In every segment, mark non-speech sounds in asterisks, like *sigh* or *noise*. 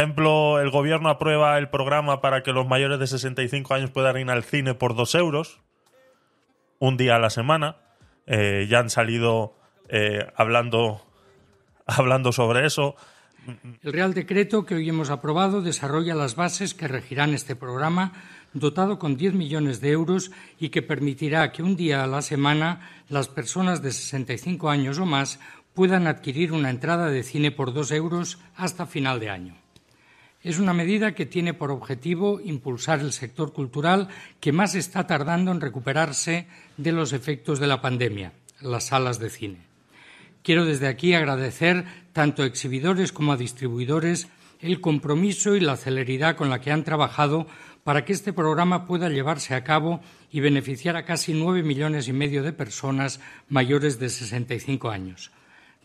ejemplo, el gobierno aprueba el programa para que los mayores de 65 años puedan ir al cine por dos euros, un día a la semana. Eh, ya han salido eh, hablando, *laughs* hablando sobre eso. El Real Decreto que hoy hemos aprobado desarrolla las bases que regirán este programa, dotado con 10 millones de euros y que permitirá que un día a la semana las personas de 65 años o más puedan adquirir una entrada de cine por dos euros hasta final de año. Es una medida que tiene por objetivo impulsar el sector cultural que más está tardando en recuperarse de los efectos de la pandemia, las salas de cine. Quiero desde aquí agradecer tanto a exhibidores como a distribuidores el compromiso y la celeridad con la que han trabajado para que este programa pueda llevarse a cabo y beneficiar a casi nueve millones y medio de personas mayores de 65 años.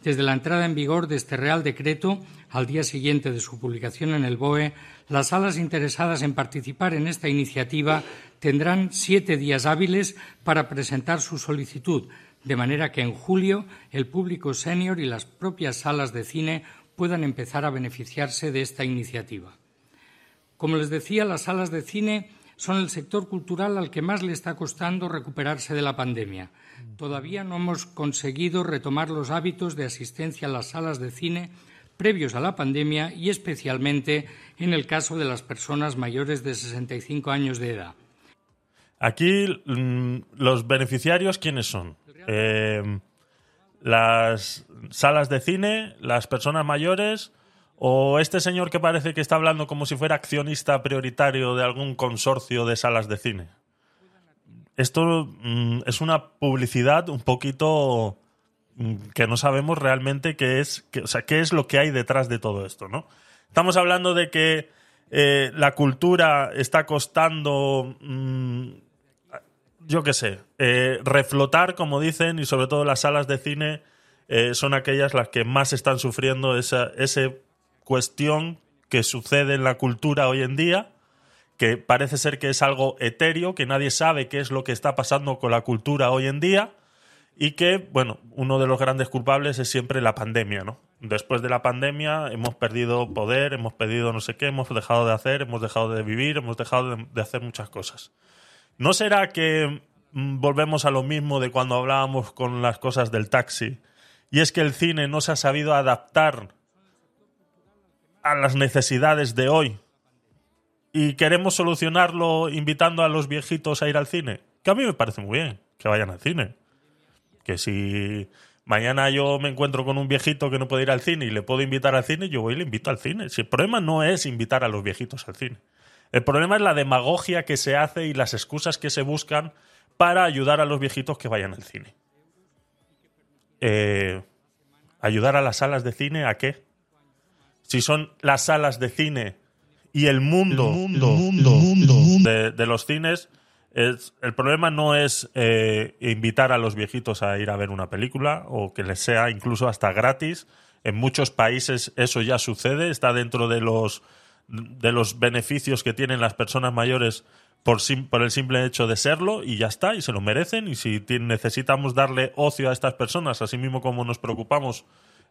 Desde la entrada en vigor de este Real Decreto, al día siguiente de su publicación en el BOE, las salas interesadas en participar en esta iniciativa tendrán siete días hábiles para presentar su solicitud, de manera que en julio el público senior y las propias salas de cine puedan empezar a beneficiarse de esta iniciativa. Como les decía, las salas de cine son el sector cultural al que más le está costando recuperarse de la pandemia. Todavía no hemos conseguido retomar los hábitos de asistencia a las salas de cine previos a la pandemia y especialmente en el caso de las personas mayores de 65 años de edad. Aquí mm, los beneficiarios, ¿quiénes son? Eh, las salas de cine, las personas mayores o este señor que parece que está hablando como si fuera accionista prioritario de algún consorcio de salas de cine. Esto mm, es una publicidad un poquito mm, que no sabemos realmente qué es, o sea, qué es lo que hay detrás de todo esto, ¿no? Estamos hablando de que eh, la cultura está costando mm, yo qué sé, eh, reflotar, como dicen, y sobre todo las salas de cine eh, son aquellas las que más están sufriendo esa, cuestión que sucede en la cultura hoy en día, que parece ser que es algo etéreo, que nadie sabe qué es lo que está pasando con la cultura hoy en día, y que, bueno, uno de los grandes culpables es siempre la pandemia, ¿no? Después de la pandemia hemos perdido poder, hemos perdido no sé qué, hemos dejado de hacer, hemos dejado de vivir, hemos dejado de hacer muchas cosas. ¿No será que mm, volvemos a lo mismo de cuando hablábamos con las cosas del taxi? Y es que el cine no se ha sabido adaptar a las necesidades de hoy. Y queremos solucionarlo invitando a los viejitos a ir al cine. Que a mí me parece muy bien que vayan al cine. Que si mañana yo me encuentro con un viejito que no puede ir al cine y le puedo invitar al cine, yo voy y le invito al cine. Si el problema no es invitar a los viejitos al cine. El problema es la demagogia que se hace y las excusas que se buscan para ayudar a los viejitos que vayan al cine. Eh, ¿Ayudar a las salas de cine a qué? Si son las salas de cine y el mundo, de, los cines, el problema no es eh, invitar a los viejitos a ir a ver una película o que les sea incluso hasta gratis. En muchos países eso ya sucede, está dentro de los de los beneficios que tienen las personas mayores por, por, el simple hecho de serlo y ya está, y se lo merecen. Y si necesitamos darle ocio a estas personas, así mismo como nos preocupamos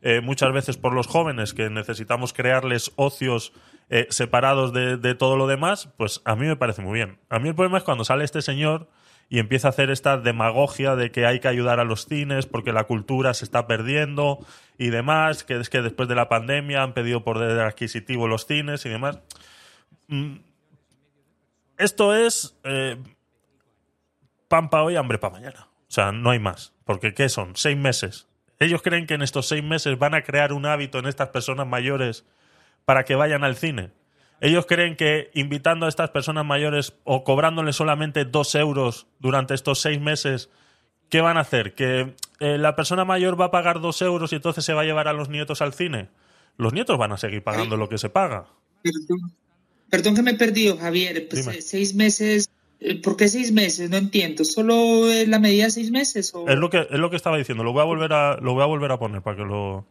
eh, muchas veces por los jóvenes, que necesitamos crearles ocios eh, separados de, todo lo demás, pues a mí me parece muy bien. A mí el problema es cuando sale este señor y empieza a hacer esta demagogia de que hay que ayudar a los cines porque la cultura se está perdiendo y demás, que es que después de la pandemia han pedido poder adquisitivo los cines y demás. Mm, esto es eh, pan para hoy, hambre para mañana. O sea, no hay más. Porque ¿qué son? Seis meses. Ellos creen que en estos seis meses van a crear un hábito en estas personas mayores para que vayan al cine. Ellos creen que invitando a estas personas mayores o cobrándoles solamente dos euros durante estos seis meses, ¿qué van a hacer? ¿Que eh, la persona mayor va a pagar dos euros y entonces se va a llevar a los nietos al cine? Los nietos van a seguir pagando lo que se paga. Perdón, que me he perdido, Javier. Pues, eh, seis meses. Eh, ¿Por qué seis meses? No entiendo. ¿Solo la medida seis meses? O... Es, lo que, es lo que estaba diciendo. Lo voy a volver a, lo voy a, volver a poner para que lo,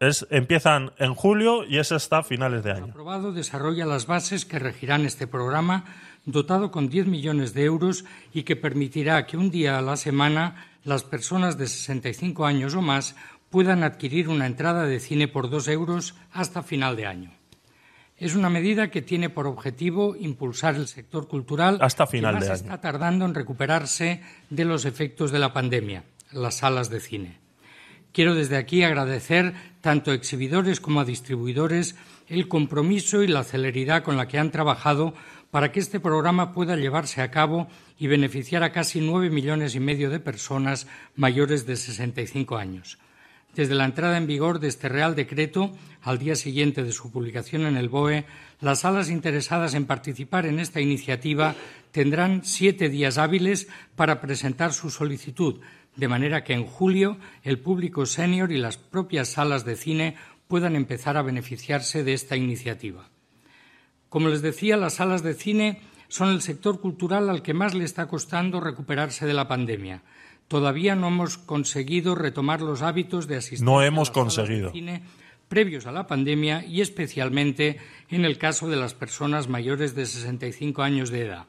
es, empiezan en julio y es hasta finales de año. aprobado desarrolla las bases que regirán este programa, dotado con 10 millones de euros y que permitirá que un día a la semana las personas de 65 años o más puedan adquirir una entrada de cine por dos euros hasta final de año. Es una medida que tiene por objetivo impulsar el sector cultural hasta final que de está tardando en recuperarse de los efectos de la pandemia, las salas de cine. Quiero desde aquí agradecer tanto a exhibidores como a distribuidores el compromiso y la celeridad con la que han trabajado para que este programa pueda llevarse a cabo y beneficiar a casi nueve millones y medio de personas mayores de 65 años. Desde la entrada en vigor de este Real Decreto, al día siguiente de su publicación en el BOE, las salas interesadas en participar en esta iniciativa tendrán siete días hábiles para presentar su solicitud, de manera que en julio el público senior y las propias salas de cine puedan empezar a beneficiarse de esta iniciativa. Como les decía, las salas de cine son el sector cultural al que más le está costando recuperarse de la pandemia todavía no hemos conseguido retomar los hábitos de asistencia no hemos conseguido. cine previos a la pandemia y especialmente en el caso de las personas mayores de 65 años de edad.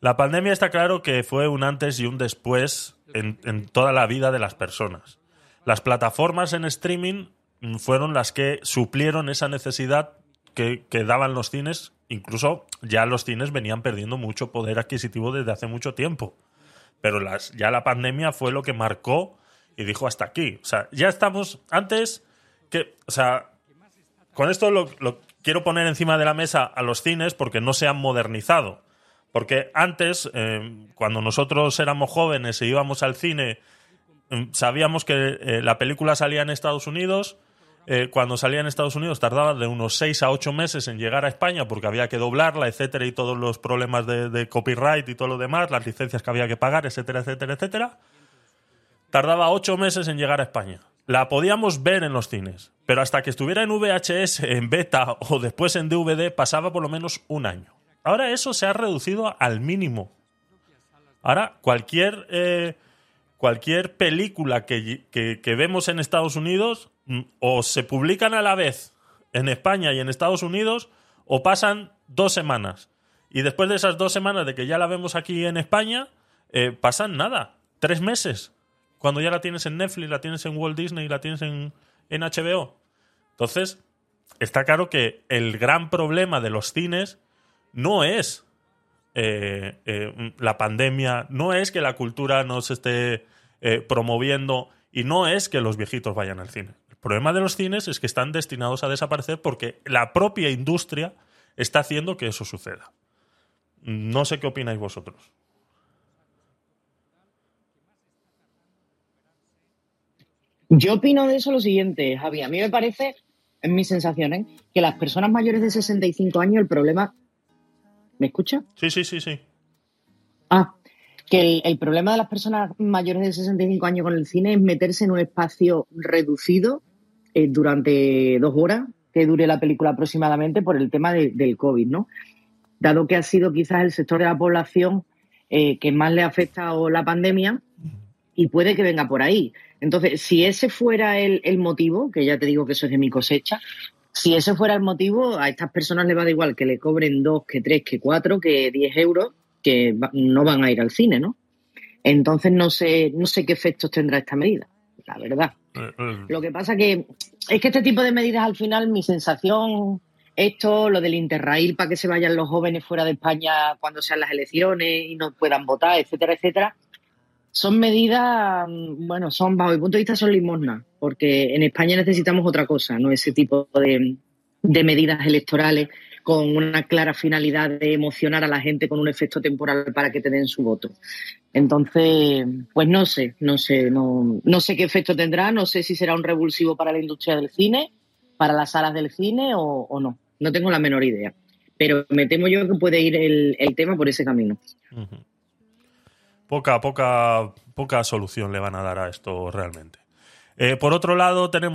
La pandemia está claro que fue un antes y un después en, toda la vida de las personas. Las plataformas en streaming fueron las que suplieron esa necesidad que, que, daban los cines. Incluso ya los cines venían perdiendo mucho poder adquisitivo desde hace mucho tiempo pero las, ya la pandemia fue lo que marcó y dijo hasta aquí. O sea, ya estamos antes que, o sea, con esto lo, quiero poner encima de la mesa a los cines porque no se han modernizado. Porque antes, eh, cuando nosotros éramos jóvenes e íbamos al cine, mm, sabíamos que eh, la película salía en Estados Unidos, eh, cuando salía en Estados Unidos tardaba de unos 6 a 8 meses en llegar a España porque había que doblarla, etcétera, y todos los problemas de, copyright y todo lo demás, las licencias que había que pagar, etcétera, etcétera, etcétera. Tardaba 8 meses en llegar a España. La podíamos ver en los cines, pero hasta que estuviera en VHS, en beta o después en DVD pasaba por lo menos un año. Ahora eso se ha reducido al mínimo. Ahora cualquier, eh, cualquier película que, que vemos en Estados Unidos o se publican a la vez en España y en Estados Unidos o pasan dos semanas. Y después de esas dos semanas de que ya la vemos aquí en España, eh, pasan nada, tres meses. Cuando ya la tienes en Netflix, la tienes en Walt Disney, la tienes en, en HBO. Entonces, está claro que el gran problema de los cines no es eh, eh, la pandemia, no es que la cultura no se esté promoviendo y no es que los viejitos vayan al cine problema de los cines es que están destinados a desaparecer porque la propia industria está haciendo que eso suceda. No sé qué opináis vosotros. Yo opino de eso lo siguiente, Javi. A mí me parece, en mis sensaciones, que las personas mayores de 65 años, el problema. ¿Me escucha? Sí, sí, sí, sí. Ah, que el, problema de las personas mayores de 65 años con el cine es meterse en un espacio reducido eh, durante dos horas que dure la película aproximadamente por el tema del COVID, ¿no? Dado que ha sido quizás el sector de la población eh, que más le ha afectado la pandemia y puede que venga por ahí. Entonces, si ese fuera el, motivo, que ya te digo que eso es de mi cosecha, si ese fuera el motivo, a estas personas les va da igual que le cobren dos, que tres, que cuatro, que diez euros, que no van a ir al cine, ¿no? Entonces no sé, no sé qué efectos tendrá esta medida, la verdad. Eh, eh. Lo que pasa que es que este tipo de medidas al final, mi sensación, esto, lo del interrail para que se vayan los jóvenes fuera de España cuando sean las elecciones y no puedan votar, etcétera, etcétera, son medidas, mm, bueno, son, bajo mi punto de vista, son limosnas, porque en España necesitamos otra cosa, no ese tipo de, de medidas electorales con una clara finalidad de emocionar a la gente con un efecto temporal para que te den su voto. Entonces, pues no sé, no sé, no, sé qué efecto tendrá, no sé si será un revulsivo para la industria del cine, para las salas del cine o, no. No tengo la menor idea. Pero me temo yo que puede ir el, tema por ese camino. Poca, poca, poca solución le van a dar a esto realmente. Eh, por otro lado, tenemos